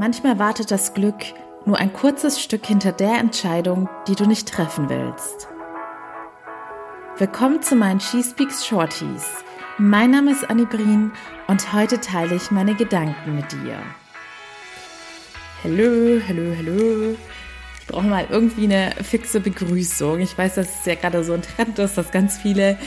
Manchmal wartet das Glück nur ein kurzes Stück hinter der Entscheidung, die du nicht treffen willst. Willkommen zu meinen She Speaks Shorties. Mein Name ist Annie Brien und heute teile ich meine Gedanken mit dir. Hallo, hallo, hallo brauche mal irgendwie eine fixe Begrüßung. Ich weiß, dass es ja gerade so ein Trend ist, dass ganz viele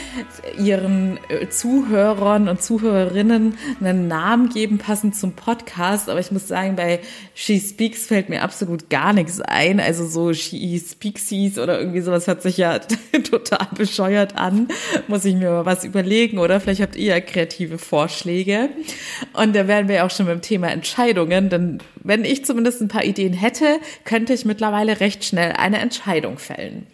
ihren äh, Zuhörern und Zuhörerinnen einen Namen geben, passend zum Podcast. Aber ich muss sagen, bei She Speaks fällt mir absolut gar nichts ein. Also so She Speaksies oder irgendwie sowas hört sich ja total bescheuert an. Muss ich mir mal was überlegen oder vielleicht habt ihr ja kreative Vorschläge. Und da wären wir auch schon beim Thema Entscheidungen, denn wenn ich zumindest ein paar Ideen hätte, könnte ich mittlerweile recht schnell eine Entscheidung fällen.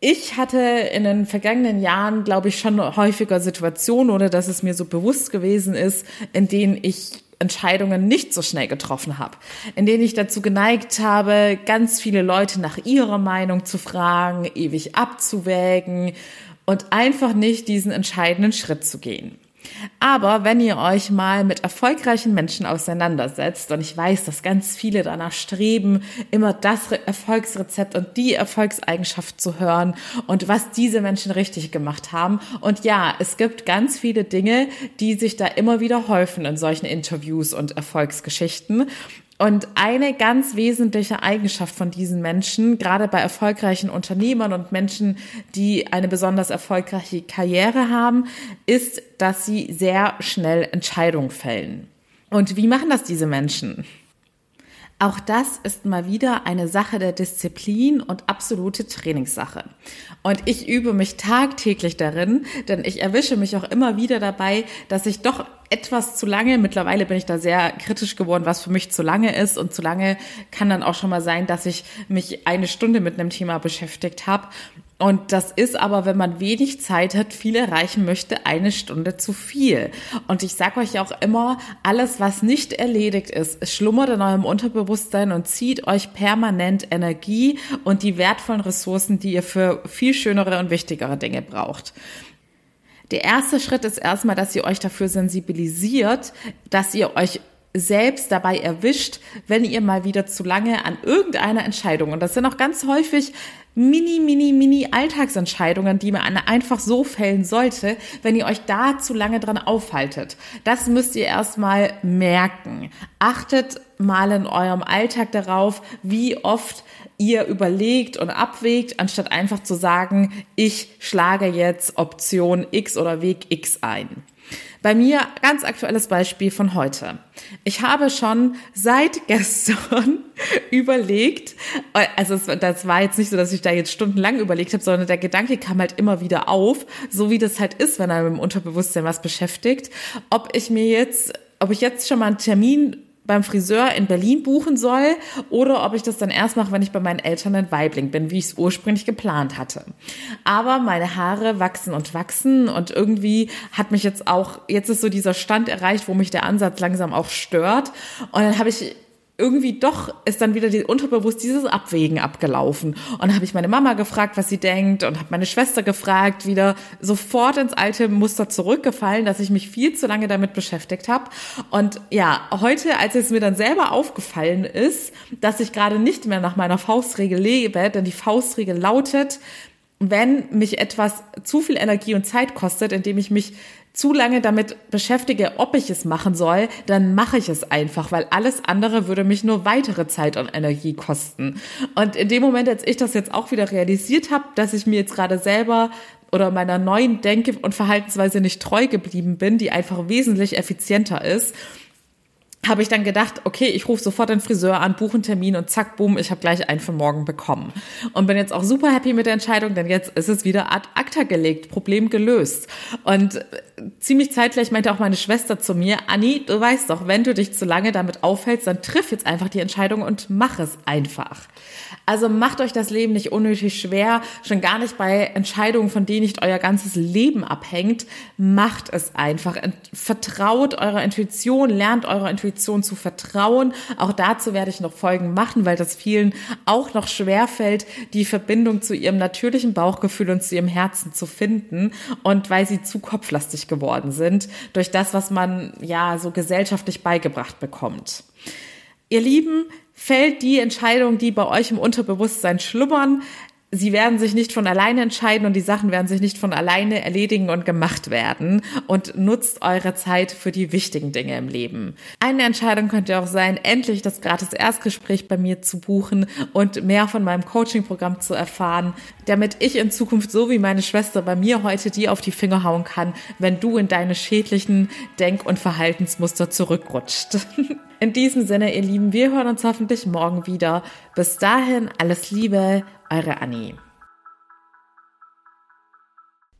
Ich hatte in den vergangenen Jahren, glaube ich, schon häufiger Situationen, ohne dass es mir so bewusst gewesen ist, in denen ich Entscheidungen nicht so schnell getroffen habe, in denen ich dazu geneigt habe, ganz viele Leute nach ihrer Meinung zu fragen, ewig abzuwägen und einfach nicht diesen entscheidenden Schritt zu gehen. Aber wenn ihr euch mal mit erfolgreichen Menschen auseinandersetzt, und ich weiß, dass ganz viele danach streben, immer das Erfolgsrezept und die Erfolgseigenschaft zu hören und was diese Menschen richtig gemacht haben. Und ja, es gibt ganz viele Dinge, die sich da immer wieder häufen in solchen Interviews und Erfolgsgeschichten. Und eine ganz wesentliche Eigenschaft von diesen Menschen, gerade bei erfolgreichen Unternehmern und Menschen, die eine besonders erfolgreiche Karriere haben, ist, dass sie sehr schnell Entscheidungen fällen. Und wie machen das diese Menschen? Auch das ist mal wieder eine Sache der Disziplin und absolute Trainingssache. Und ich übe mich tagtäglich darin, denn ich erwische mich auch immer wieder dabei, dass ich doch etwas zu lange, mittlerweile bin ich da sehr kritisch geworden, was für mich zu lange ist. Und zu lange kann dann auch schon mal sein, dass ich mich eine Stunde mit einem Thema beschäftigt habe und das ist aber, wenn man wenig Zeit hat, viel erreichen möchte, eine Stunde zu viel. Und ich sage euch auch immer, alles, was nicht erledigt ist, schlummert in eurem Unterbewusstsein und zieht euch permanent Energie und die wertvollen Ressourcen, die ihr für viel schönere und wichtigere Dinge braucht. Der erste Schritt ist erstmal, dass ihr euch dafür sensibilisiert, dass ihr euch selbst dabei erwischt, wenn ihr mal wieder zu lange an irgendeiner Entscheidung, und das sind auch ganz häufig mini, mini, mini Alltagsentscheidungen, die man einfach so fällen sollte, wenn ihr euch da zu lange dran aufhaltet. Das müsst ihr erstmal merken. Achtet mal in eurem Alltag darauf, wie oft ihr überlegt und abwägt, anstatt einfach zu sagen, ich schlage jetzt Option X oder Weg X ein. Bei mir ganz aktuelles Beispiel von heute. Ich habe schon seit gestern überlegt, also das war jetzt nicht so, dass ich da jetzt stundenlang überlegt habe, sondern der Gedanke kam halt immer wieder auf, so wie das halt ist, wenn einem im Unterbewusstsein was beschäftigt, ob ich mir jetzt, ob ich jetzt schon mal einen Termin beim Friseur in Berlin buchen soll oder ob ich das dann erst mache, wenn ich bei meinen Eltern in Weibling bin, wie ich es ursprünglich geplant hatte. Aber meine Haare wachsen und wachsen und irgendwie hat mich jetzt auch, jetzt ist so dieser Stand erreicht, wo mich der Ansatz langsam auch stört. Und dann habe ich irgendwie doch ist dann wieder die, unterbewusst dieses Abwägen abgelaufen. Und habe ich meine Mama gefragt, was sie denkt und habe meine Schwester gefragt, wieder sofort ins alte Muster zurückgefallen, dass ich mich viel zu lange damit beschäftigt habe. Und ja, heute, als es mir dann selber aufgefallen ist, dass ich gerade nicht mehr nach meiner Faustregel lebe, denn die Faustregel lautet, wenn mich etwas zu viel Energie und Zeit kostet, indem ich mich zu lange damit beschäftige, ob ich es machen soll, dann mache ich es einfach, weil alles andere würde mich nur weitere Zeit und Energie kosten. Und in dem Moment, als ich das jetzt auch wieder realisiert habe, dass ich mir jetzt gerade selber oder meiner neuen Denke- und Verhaltensweise nicht treu geblieben bin, die einfach wesentlich effizienter ist, habe ich dann gedacht, okay, ich rufe sofort den Friseur an, buche einen Termin und zack, boom, ich habe gleich einen für morgen bekommen. Und bin jetzt auch super happy mit der Entscheidung, denn jetzt ist es wieder ad acta gelegt, Problem gelöst. Und ziemlich zeitgleich meinte auch meine Schwester zu mir, Anni, du weißt doch, wenn du dich zu lange damit aufhältst, dann triff jetzt einfach die Entscheidung und mach es einfach. Also macht euch das Leben nicht unnötig schwer, schon gar nicht bei Entscheidungen, von denen nicht euer ganzes Leben abhängt. Macht es einfach. Vertraut eurer Intuition, lernt eurer Intuition zu vertrauen. Auch dazu werde ich noch Folgen machen, weil das vielen auch noch schwer fällt, die Verbindung zu ihrem natürlichen Bauchgefühl und zu ihrem Herzen zu finden und weil sie zu kopflastig geworden sind durch das, was man ja so gesellschaftlich beigebracht bekommt. Ihr Lieben, fällt die Entscheidung, die bei euch im Unterbewusstsein schlummern, sie werden sich nicht von alleine entscheiden und die Sachen werden sich nicht von alleine erledigen und gemacht werden und nutzt eure Zeit für die wichtigen Dinge im Leben. Eine Entscheidung könnte auch sein, endlich das gratis Erstgespräch bei mir zu buchen und mehr von meinem Coaching-Programm zu erfahren, damit ich in Zukunft so wie meine Schwester bei mir heute die auf die Finger hauen kann, wenn du in deine schädlichen Denk- und Verhaltensmuster zurückrutscht. In diesem Sinne, ihr Lieben, wir hören uns hoffentlich morgen wieder. Bis dahin, alles Liebe, eure Annie.